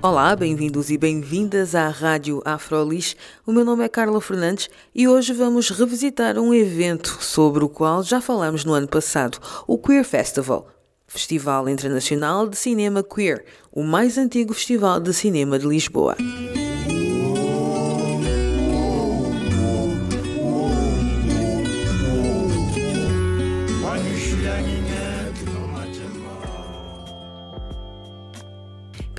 Olá, bem-vindos e bem-vindas à Rádio Afrolis. O meu nome é Carla Fernandes e hoje vamos revisitar um evento sobre o qual já falamos no ano passado, o Queer Festival, Festival Internacional de Cinema Queer, o mais antigo festival de cinema de Lisboa.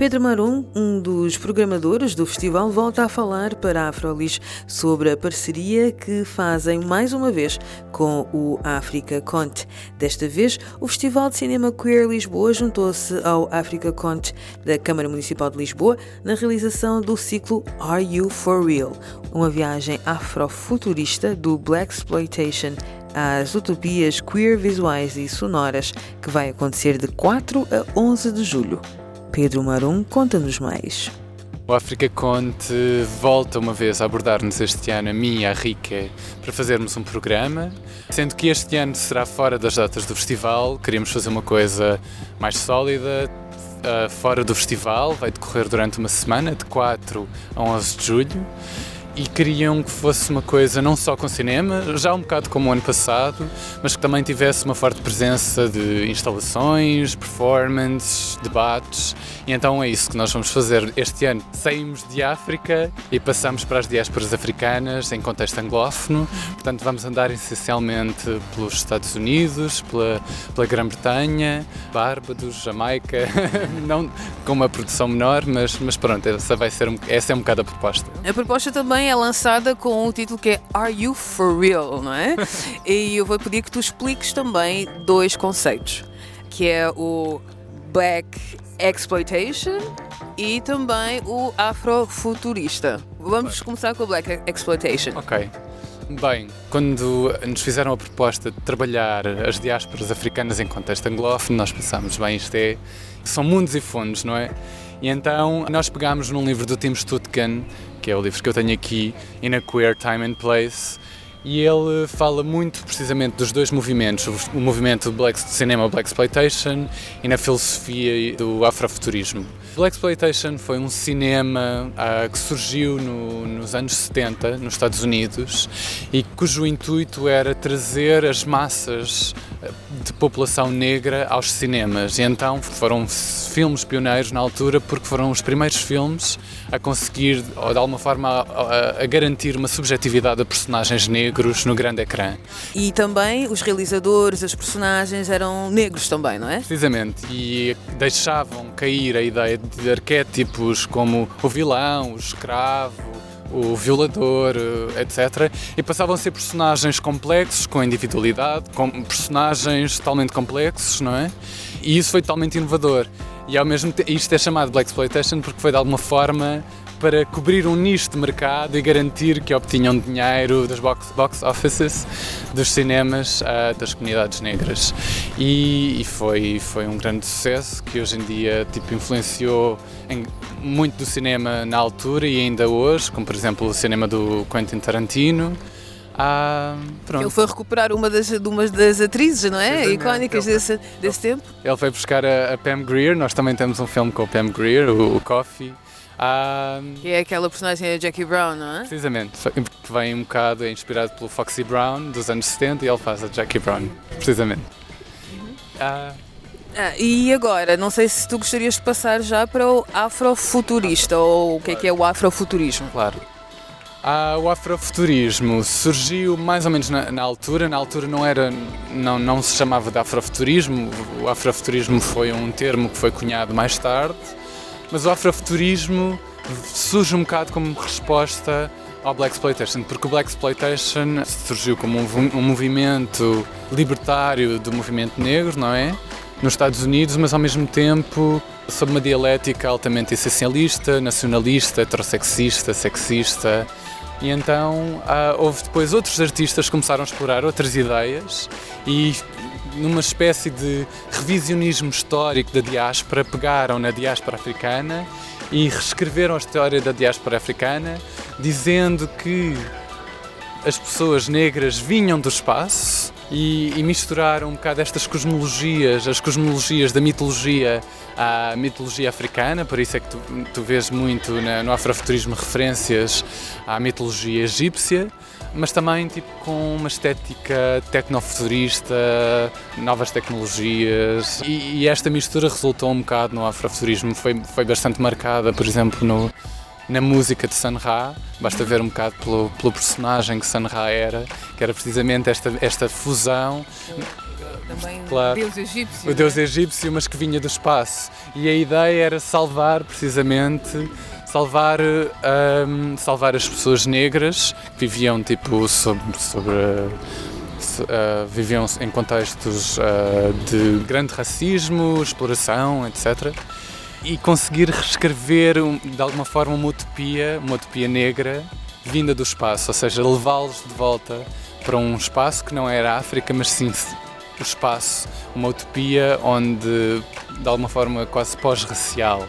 Pedro Marum, um dos programadores do festival, volta a falar para a Afrolis sobre a parceria que fazem mais uma vez com o Africa Cont. Desta vez, o Festival de Cinema Queer Lisboa juntou-se ao Africa Cont da Câmara Municipal de Lisboa na realização do ciclo Are You For Real? Uma viagem afrofuturista do Black Exploitation às utopias queer visuais e sonoras que vai acontecer de 4 a 11 de julho. Pedro Marum conta-nos mais. O África Conte volta uma vez a abordar-nos este ano, a mim e a Rica, para fazermos um programa. Sendo que este ano será fora das datas do festival, queríamos fazer uma coisa mais sólida, uh, fora do festival. Vai decorrer durante uma semana, de 4 a 11 de julho e queriam que fosse uma coisa não só com cinema, já um bocado como o ano passado, mas que também tivesse uma forte presença de instalações, performances, debates. E então é isso que nós vamos fazer este ano. Saímos de África e passamos para as diásporas africanas em contexto anglófono. Portanto, vamos andar essencialmente pelos Estados Unidos, pela, pela Grã-Bretanha, Bárbados, Jamaica, não com uma produção menor, mas, mas pronto, essa vai ser um, essa é um bocado a proposta. A proposta também é lançada com um título que é Are You For Real, não é? e eu vou pedir que tu expliques também dois conceitos, que é o Black Exploitation e também o Afrofuturista. Vamos começar com o Black Exploitation. Ok. Bem, quando nos fizeram a proposta de trabalhar as diásporas africanas em contexto anglófono, nós pensámos, bem, isto é, são mundos e fundos, não é? E então nós pegámos num livro do Tim Stutkin, que é o livro que eu tenho aqui, In a Queer Time and Place, e ele fala muito precisamente dos dois movimentos, o movimento do black, cinema Black Exploitation e na filosofia do afrofuturismo. Black Exploitation foi um cinema ah, que surgiu no, nos anos 70 nos Estados Unidos e cujo intuito era trazer as massas ah, de população negra aos cinemas. E então foram filmes pioneiros na altura porque foram os primeiros filmes a conseguir, ou de alguma forma, a, a, garantir uma subjetividade a personagens negros no grande ecrã. E também os realizadores, os personagens eram negros também, não é? Precisamente. E deixavam cair a ideia de arquétipos como o vilão, o escravo, o violador, etc. E passavam a ser personagens complexos, com individualidade, com personagens totalmente complexos, não é? E isso foi totalmente inovador. E ao mesmo tempo, isto é chamado Black Exploitation porque foi de alguma forma para cobrir um nicho de mercado e garantir que obtinham dinheiro das box, box offices dos cinemas uh, das comunidades negras. E, e, foi, foi um grande sucesso que hoje em dia tipo, influenciou em, muito do cinema na altura e ainda hoje, como por exemplo o cinema do Quentin Tarantino. Ah, ele foi recuperar uma das, uma das atrizes, não é? Icónicas desse, desse tempo. Ele foi buscar a, a, Pam Greer, nós também temos um filme com a Pam Greer, o, o Coffee. Que é aquela personagem da Jackie Brown, não é? Precisamente, que vem um bocado é inspirado pelo Foxy Brown dos anos 70 e ele faz a Jackie Brown, precisamente. Uhum. Ah, e agora, não sei se tu gostarias de passar já para o afrofuturista ou o que é que é o afrofuturismo? Claro. Ah, o afrofuturismo surgiu mais ou menos na, na, altura. Na altura não era, não, não se chamava de afrofuturismo. O afrofuturismo foi um termo que foi cunhado mais tarde. Mas o afrofuturismo surge um bocado como resposta ao Black Exploitation, porque o Black Exploitation surgiu como um, um movimento libertário do movimento negro, não é? Nos Estados Unidos, mas ao mesmo tempo sob uma dialética altamente essencialista, nacionalista, heterossexista, sexista. E então ah, houve depois outros artistas que começaram a explorar outras ideias e numa espécie de revisionismo histórico da diáspora, pegaram na diáspora africana e reescreveram a história da diáspora africana, dizendo que as pessoas negras vinham do espaço e, e misturaram um bocado estas cosmologias, as cosmologias da mitologia à mitologia africana, por isso é que tu, tu vês muito na, no afrofuturismo referências à mitologia egípcia, mas também tipo, com uma estética tecnofuturista, novas tecnologias, e, e esta mistura resultou um bocado no afrofuturismo, foi, foi bastante marcada, por exemplo, no, na música de Sun Ra, basta ver um bocado pelo, pelo personagem que Sun Ra era, que era precisamente esta, esta fusão. Também claro, o deus egípcio. O deus é? egípcio, mas que vinha do espaço. E a ideia era salvar precisamente salvar, um, salvar as pessoas negras que viviam tipo sobre, sobre uh, viviam em contextos uh, de grande racismo, exploração, etc e conseguir reescrever de alguma forma uma utopia, uma utopia negra vinda do espaço, ou seja, levá-los de volta para um espaço que não era África, mas sim o espaço, uma utopia onde de alguma forma quase pós-racial.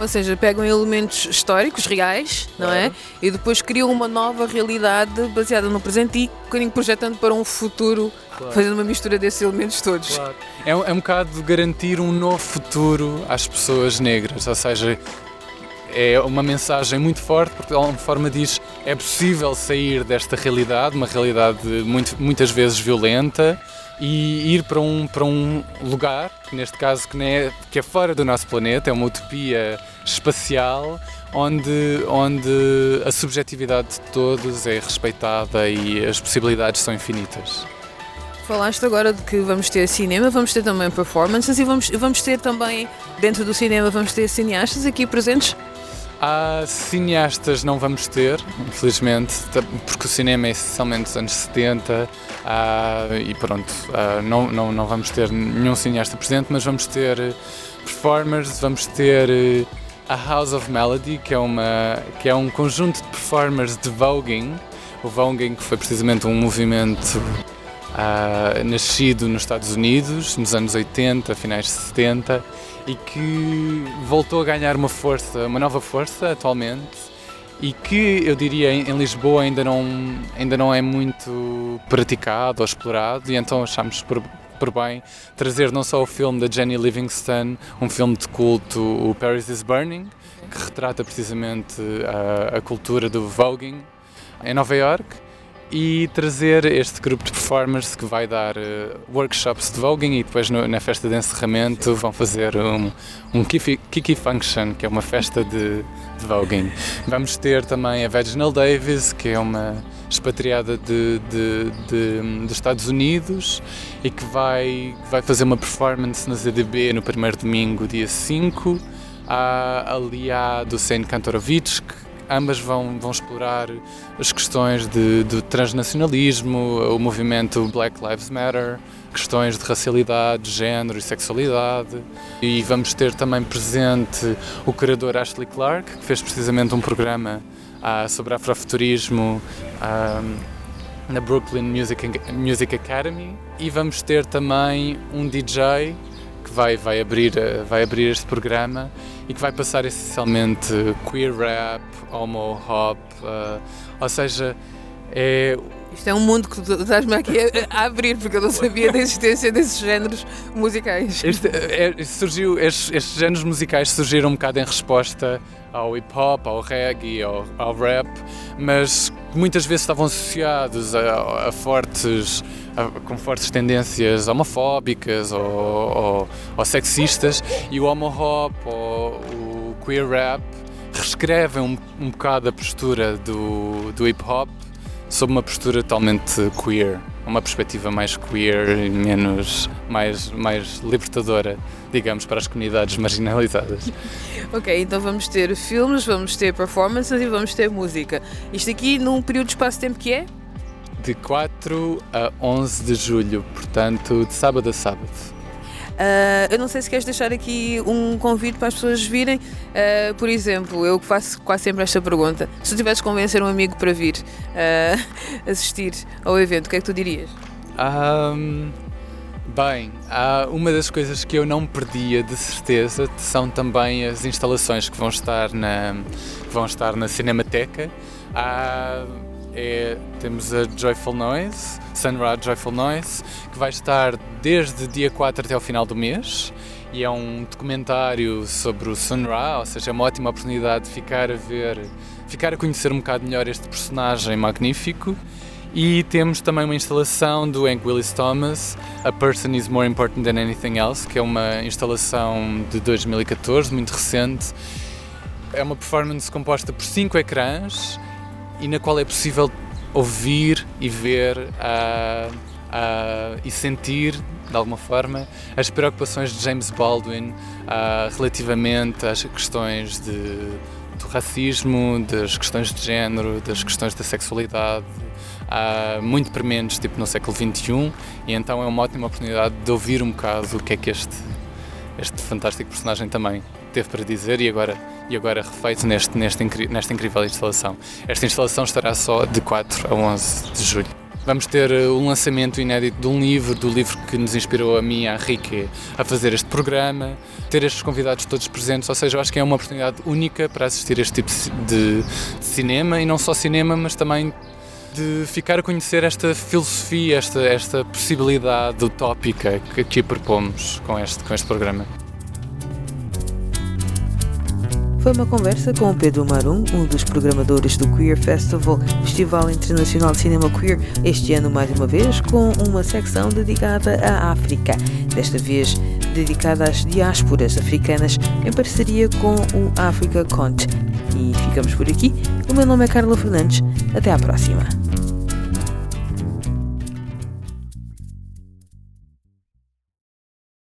Ou seja, pegam elementos históricos, reais, não é? E depois criam uma nova realidade baseada no presente e um bocadinho projetando para um futuro, claro. fazendo uma mistura desses elementos todos. Claro. É, é um bocado garantir um novo futuro às pessoas negras, ou seja, é uma mensagem muito forte porque de alguma forma diz é possível sair desta realidade, uma realidade muito, muitas vezes violenta, e ir para um, para um lugar, neste caso que, é, que é fora do nosso planeta, é uma utopia espacial, onde, onde a subjetividade de todos é respeitada e as possibilidades são infinitas. Falaste agora de que vamos ter cinema, vamos ter também performances e vamos, vamos ter também, dentro do cinema, vamos ter cineastas aqui presentes? Há cineastas não vamos ter, infelizmente, porque o cinema é essencialmente dos anos 70 ah, e pronto, não, não, não vamos ter nenhum cineasta presente, mas vamos ter performers, vamos ter eh, a House of Melody, que é, uma, que é um conjunto de performers de voguing, o voguing que foi precisamente um movimento ah, nascido nos Estados Unidos nos anos 80, finais de 70 e que voltou a ganhar uma força, uma nova força atualmente e que eu diria em Lisboa ainda não, ainda não é muito praticado ou explorado e então achamos por, por bem trazer não só o filme da Jenny Livingston, um filme de culto, o Paris is Burning, que retrata precisamente a, a cultura do voguing em Nova York e trazer este grupo de performers que vai dar uh, workshops de voguing e depois no, na festa de encerramento vão fazer um, um Kiki, Kiki Function, que é uma festa de, de voguing. Vamos ter também a Vaginal Davis, que é uma expatriada de, de, de, dos Estados Unidos e que vai, vai fazer uma performance na ZDB no primeiro domingo, dia 5. Há ali do Saint Kantorovich, ambas vão, vão explorar as questões de, de transnacionalismo, o movimento Black Lives Matter, questões de racialidade, género e sexualidade. E vamos ter também presente o curador Ashley Clark, que fez precisamente um programa ah, sobre afrofuturismo ah, na Brooklyn Music, Music Academy. E vamos ter também um DJ que vai, vai, abrir, vai abrir este programa e que vai passar essencialmente queer rap, homo hop, uh, ou seja, é isto é um mundo que tu estás-me aqui a, abrir, porque eu não sabia da existência desses géneros musicais. Este, é, surgiu, estes, estes, géneros musicais surgiram um bocado em resposta ao hip hop, ao reggae, ao, ao rap, mas muitas vezes estavam associados a, a fortes com fortes tendências homofóbicas ou, ou, ou sexistas e o homo hop ou o queer rap reescrevem um, um bocado a postura do, do hip hop sob uma postura totalmente queer, uma perspectiva mais queer e menos mais mais libertadora, digamos, para as comunidades marginalizadas. ok, então vamos ter filmes, vamos ter performances e vamos ter música. Isto aqui num período de espaço-tempo que é? de 4 a 11 de julho, portanto, de sábado a sábado. Uh, eu não sei se queres deixar aqui um convite para as pessoas virem. Uh, por exemplo, eu faço quase sempre esta pergunta: se tu tivesse convencer um amigo para vir uh, assistir ao evento, o que é que tu dirias? Um, bem, uma das coisas que eu não perdia de certeza são também as instalações que vão estar na, vão estar na Cinemateca. É, temos a Joyful Noise, Sunra Joyful Noise, que vai estar desde dia 4 até o final do mês e é um documentário sobre o Sun Ra, ou seja, é uma ótima oportunidade de ficar a ver, ficar a conhecer um bocado melhor este personagem magnífico. E temos também uma instalação do Hank Willis Thomas, A Person is More Important Than Anything Else, que é uma instalação de 2014, muito recente. É uma performance composta por cinco ecrãs e na qual é possível ouvir e ver uh, uh, e sentir, de alguma forma, as preocupações de James Baldwin uh, relativamente às questões de, do racismo, das questões de género, das questões da sexualidade, muito prementes, tipo no século XXI, e então é uma ótima oportunidade de ouvir um bocado o que é que este, este fantástico personagem também teve para dizer. E agora e agora refeito neste, neste, nesta incrível instalação. Esta instalação estará só de 4 a 11 de julho. Vamos ter o uh, lançamento inédito de um livro, do livro que nos inspirou a mim e a Henrique a fazer este programa, ter estes convidados todos presentes, ou seja, eu acho que é uma oportunidade única para assistir este tipo de, de cinema, e não só cinema, mas também de ficar a conhecer esta filosofia, esta, esta possibilidade utópica que aqui propomos com este, com este programa. Foi uma conversa com Pedro Marum, um dos programadores do Queer Festival, Festival Internacional de Cinema Queer, este ano mais uma vez, com uma secção dedicada à África, desta vez dedicada às diásporas africanas, em parceria com o Africa Cont. E ficamos por aqui. O meu nome é Carla Fernandes. Até à próxima.